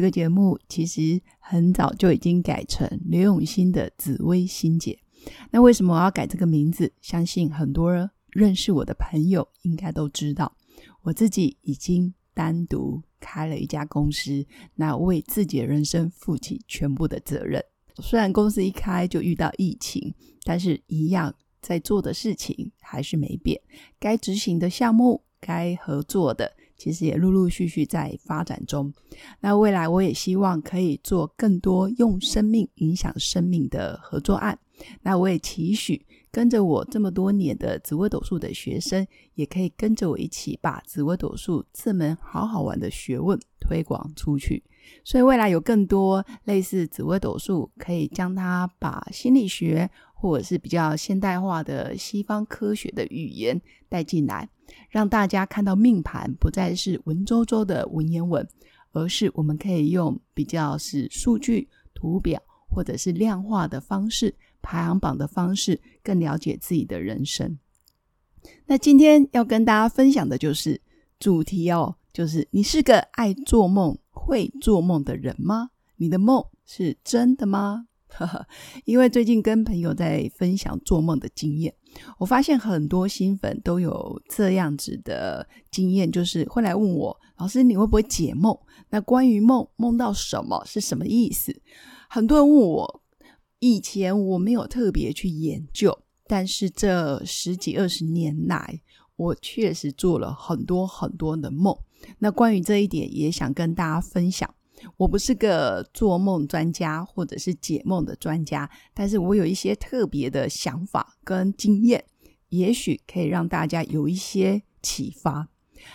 这个节目其实很早就已经改成刘永新的紫薇心姐。那为什么我要改这个名字？相信很多认识我的朋友应该都知道，我自己已经单独开了一家公司，那为自己的人生负起全部的责任。虽然公司一开就遇到疫情，但是一样在做的事情还是没变，该执行的项目，该合作的。其实也陆陆续续在发展中。那未来我也希望可以做更多用生命影响生命的合作案。那我也期许跟着我这么多年的紫微斗数的学生，也可以跟着我一起把紫微斗数这门好好玩的学问推广出去。所以未来有更多类似紫微斗数，可以将它把心理学或者是比较现代化的西方科学的语言带进来。让大家看到命盘不再是文绉绉的文言文，而是我们可以用比较是数据、图表或者是量化的方式、排行榜的方式，更了解自己的人生。那今天要跟大家分享的就是主题哦，就是你是个爱做梦、会做梦的人吗？你的梦是真的吗？呵 呵因为最近跟朋友在分享做梦的经验，我发现很多新粉都有这样子的经验，就是会来问我老师你会不会解梦？那关于梦梦到什么是什么意思？很多人问我，以前我没有特别去研究，但是这十几二十年来，我确实做了很多很多的梦。那关于这一点，也想跟大家分享。我不是个做梦专家或者是解梦的专家，但是我有一些特别的想法跟经验，也许可以让大家有一些启发。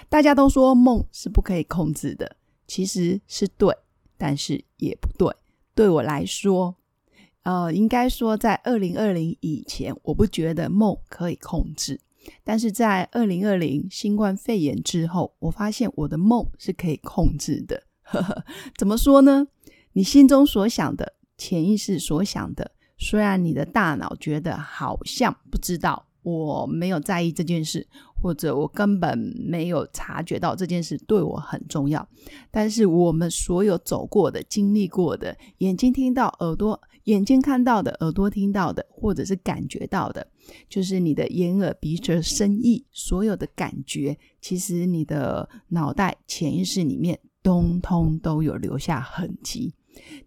大家都说梦是不可以控制的，其实是对，但是也不对。对我来说，呃，应该说在二零二零以前，我不觉得梦可以控制，但是在二零二零新冠肺炎之后，我发现我的梦是可以控制的。呵 呵怎么说呢？你心中所想的，潜意识所想的，虽然你的大脑觉得好像不知道，我没有在意这件事，或者我根本没有察觉到这件事对我很重要，但是我们所有走过的、经历过的，眼睛听到、耳朵眼睛看到的、耳朵听到的，或者是感觉到的，就是你的眼、耳、鼻、舌、身、意，所有的感觉，其实你的脑袋潜意识里面。通通都有留下痕迹。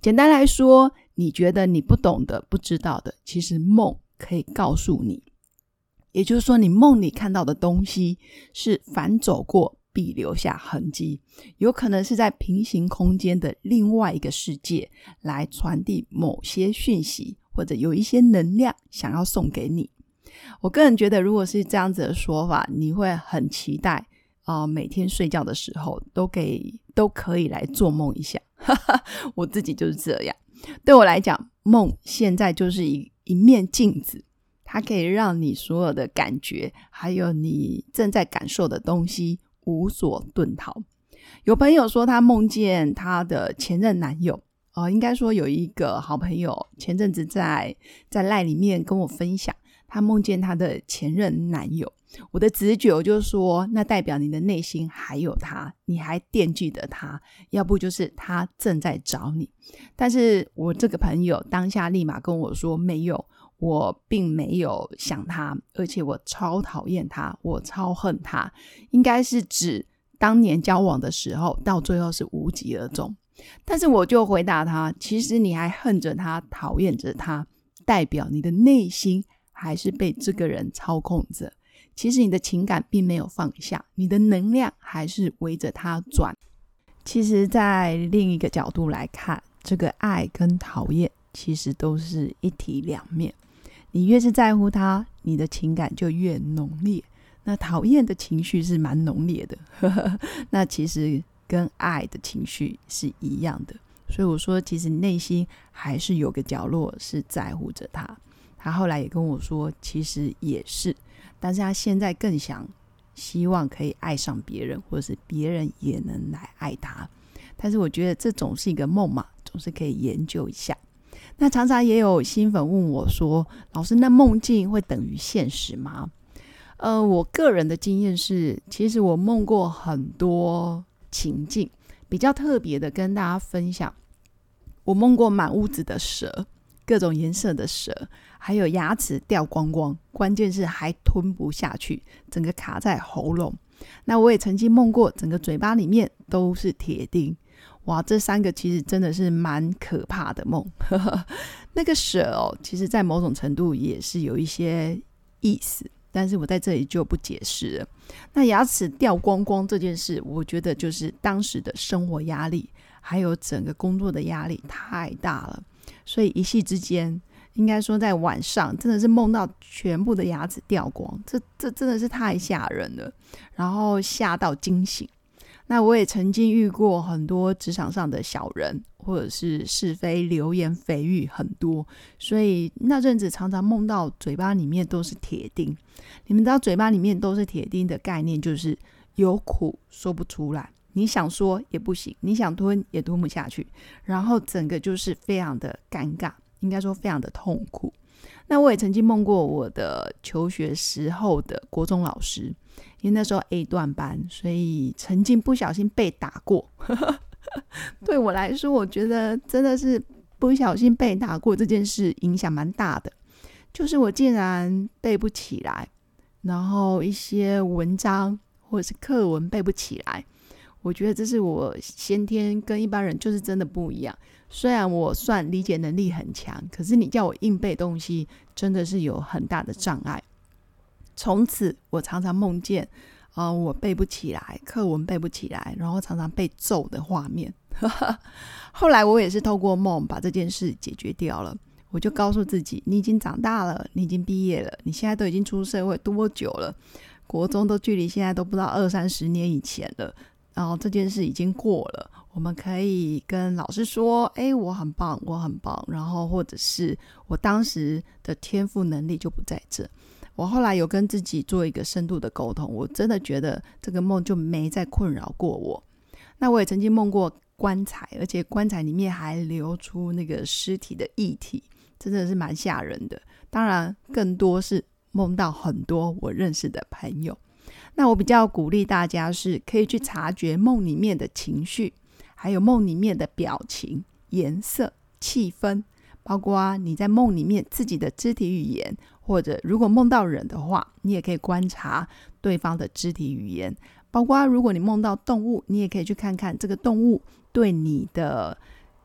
简单来说，你觉得你不懂的、不知道的，其实梦可以告诉你。也就是说，你梦里看到的东西是反走过必留下痕迹，有可能是在平行空间的另外一个世界来传递某些讯息，或者有一些能量想要送给你。我个人觉得，如果是这样子的说法，你会很期待。啊，每天睡觉的时候都给都可以来做梦一下，我自己就是这样。对我来讲，梦现在就是一一面镜子，它可以让你所有的感觉，还有你正在感受的东西无所遁逃。有朋友说他梦见他的前任男友，哦，应该说有一个好朋友前阵子在在赖里面跟我分享，他梦见他的前任男友。我的直觉，我就说，那代表你的内心还有他，你还惦记着他，要不就是他正在找你。但是我这个朋友当下立马跟我说，没有，我并没有想他，而且我超讨厌他，我超恨他，应该是指当年交往的时候，到最后是无疾而终。但是我就回答他，其实你还恨着他，讨厌着他，代表你的内心还是被这个人操控着。其实你的情感并没有放下，你的能量还是围着它转。其实，在另一个角度来看，这个爱跟讨厌其实都是一体两面。你越是在乎他，你的情感就越浓烈。那讨厌的情绪是蛮浓烈的，那其实跟爱的情绪是一样的。所以我说，其实内心还是有个角落是在乎着他。他后来也跟我说，其实也是，但是他现在更想希望可以爱上别人，或者是别人也能来爱他。但是我觉得这总是一个梦嘛，总是可以研究一下。那常常也有新粉问我说：“老师，那梦境会等于现实吗？”呃，我个人的经验是，其实我梦过很多情境，比较特别的跟大家分享。我梦过满屋子的蛇，各种颜色的蛇，还有牙齿掉光光，关键是还吞不下去，整个卡在喉咙。那我也曾经梦过，整个嘴巴里面都是铁钉。哇，这三个其实真的是蛮可怕的梦。那个蛇哦，其实在某种程度也是有一些意思，但是我在这里就不解释了。那牙齿掉光光这件事，我觉得就是当时的生活压力，还有整个工作的压力太大了，所以一夕之间，应该说在晚上真的是梦到全部的牙齿掉光，这这真的是太吓人了，然后吓到惊醒。那我也曾经遇过很多职场上的小人，或者是是非流言蜚语很多，所以那阵子常常梦到嘴巴里面都是铁钉。你们知道嘴巴里面都是铁钉的概念，就是有苦说不出来，你想说也不行，你想吞也吞不下去，然后整个就是非常的尴尬，应该说非常的痛苦。那我也曾经梦过我的求学时候的国中老师，因为那时候 A 段班，所以曾经不小心被打过。对我来说，我觉得真的是不小心被打过这件事影响蛮大的，就是我竟然背不起来，然后一些文章或者是课文背不起来。我觉得这是我先天跟一般人就是真的不一样。虽然我算理解能力很强，可是你叫我硬背东西，真的是有很大的障碍。从此，我常常梦见，啊，我背不起来，课文背不起来，然后常常被揍的画面。后来，我也是透过梦把这件事解决掉了。我就告诉自己，你已经长大了，你已经毕业了，你现在都已经出社会多久了？国中都距离现在都不知道二三十年以前了。然后这件事已经过了，我们可以跟老师说：“哎，我很棒，我很棒。”然后或者是我当时的天赋能力就不在这。我后来有跟自己做一个深度的沟通，我真的觉得这个梦就没再困扰过我。那我也曾经梦过棺材，而且棺材里面还流出那个尸体的液体，真的是蛮吓人的。当然，更多是梦到很多我认识的朋友。那我比较鼓励大家是可以去察觉梦里面的情绪，还有梦里面的表情、颜色、气氛，包括你在梦里面自己的肢体语言，或者如果梦到人的话，你也可以观察对方的肢体语言。包括如果你梦到动物，你也可以去看看这个动物对你的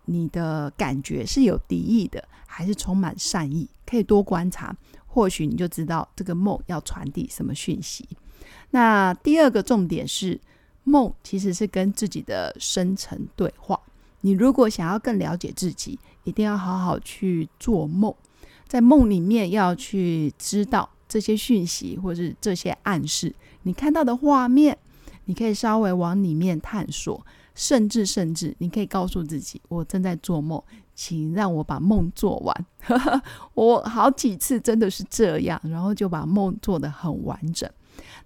你的感觉是有敌意的，还是充满善意。可以多观察，或许你就知道这个梦要传递什么讯息。那第二个重点是，梦其实是跟自己的深层对话。你如果想要更了解自己，一定要好好去做梦，在梦里面要去知道这些讯息或是这些暗示。你看到的画面，你可以稍微往里面探索，甚至甚至你可以告诉自己：我正在做梦，请让我把梦做完。我好几次真的是这样，然后就把梦做得很完整。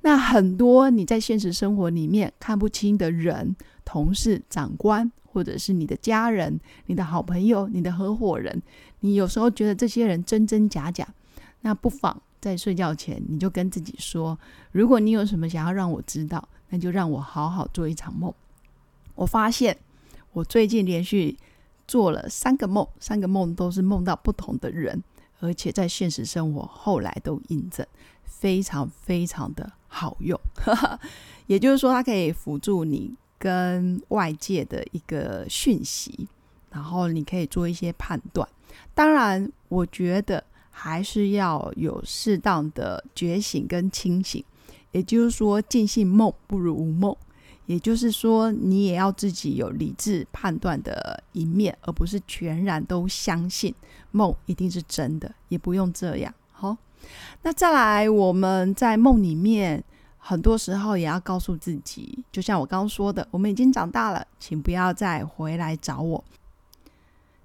那很多你在现实生活里面看不清的人、同事、长官，或者是你的家人、你的好朋友、你的合伙人，你有时候觉得这些人真真假假，那不妨在睡觉前你就跟自己说：如果你有什么想要让我知道，那就让我好好做一场梦。我发现我最近连续做了三个梦，三个梦都是梦到不同的人，而且在现实生活后来都印证。非常非常的好用，也就是说，它可以辅助你跟外界的一个讯息，然后你可以做一些判断。当然，我觉得还是要有适当的觉醒跟清醒。也就是说，尽信梦不如无梦。也就是说，你也要自己有理智判断的一面，而不是全然都相信梦一定是真的。也不用这样，好。那再来，我们在梦里面，很多时候也要告诉自己，就像我刚刚说的，我们已经长大了，请不要再回来找我。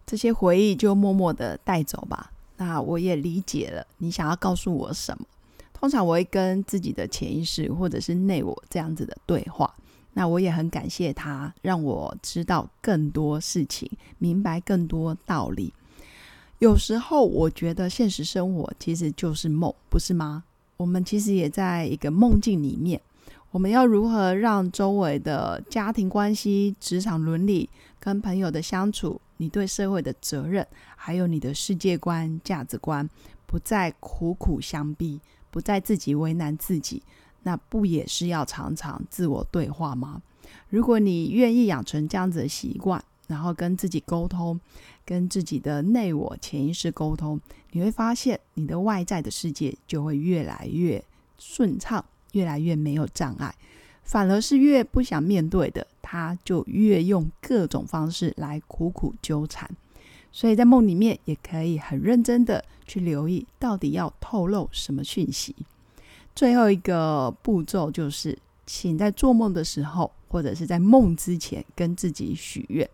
这些回忆就默默的带走吧。那我也理解了你想要告诉我什么。通常我会跟自己的潜意识或者是内我这样子的对话。那我也很感谢他，让我知道更多事情，明白更多道理。有时候我觉得现实生活其实就是梦，不是吗？我们其实也在一个梦境里面。我们要如何让周围的家庭关系、职场伦理、跟朋友的相处，你对社会的责任，还有你的世界观、价值观，不再苦苦相逼，不再自己为难自己？那不也是要常常自我对话吗？如果你愿意养成这样子的习惯，然后跟自己沟通，跟自己的内我潜意识沟通，你会发现你的外在的世界就会越来越顺畅，越来越没有障碍。反而是越不想面对的，他就越用各种方式来苦苦纠缠。所以在梦里面也可以很认真的去留意，到底要透露什么讯息。最后一个步骤就是，请在做梦的时候，或者是在梦之前，跟自己许愿。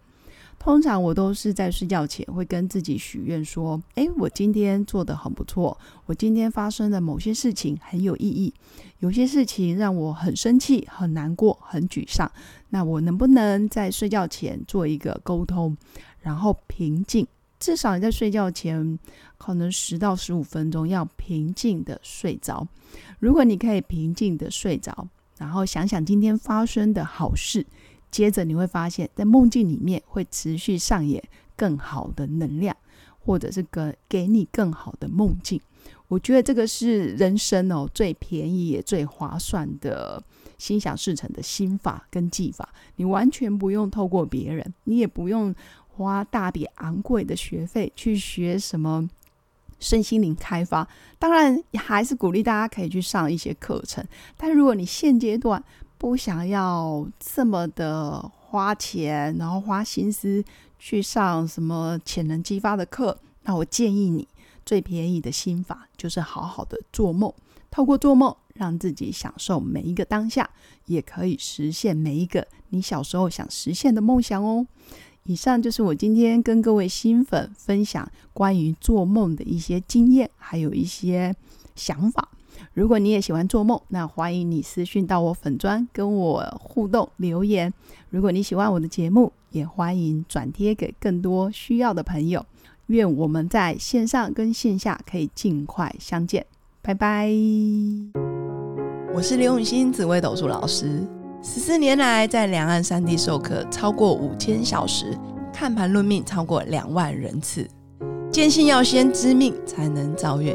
通常我都是在睡觉前会跟自己许愿说：“诶，我今天做的很不错，我今天发生的某些事情很有意义，有些事情让我很生气、很难过、很沮丧。那我能不能在睡觉前做一个沟通，然后平静？至少你在睡觉前可能十到十五分钟要平静的睡着。”如果你可以平静的睡着，然后想想今天发生的好事，接着你会发现，在梦境里面会持续上演更好的能量，或者是给给你更好的梦境。我觉得这个是人生哦最便宜也最划算的心想事成的心法跟技法。你完全不用透过别人，你也不用花大笔昂贵的学费去学什么。身心灵开发，当然还是鼓励大家可以去上一些课程。但如果你现阶段不想要这么的花钱，然后花心思去上什么潜能激发的课，那我建议你最便宜的心法就是好好的做梦，透过做梦让自己享受每一个当下，也可以实现每一个你小时候想实现的梦想哦。以上就是我今天跟各位新粉分享关于做梦的一些经验，还有一些想法。如果你也喜欢做梦，那欢迎你私讯到我粉砖跟我互动留言。如果你喜欢我的节目，也欢迎转贴给更多需要的朋友。愿我们在线上跟线下可以尽快相见。拜拜。我是刘永新紫微斗数老师。十四年来，在两岸三地授课超过五千小时，看盘论命超过两万人次。坚信要先知命，才能造运，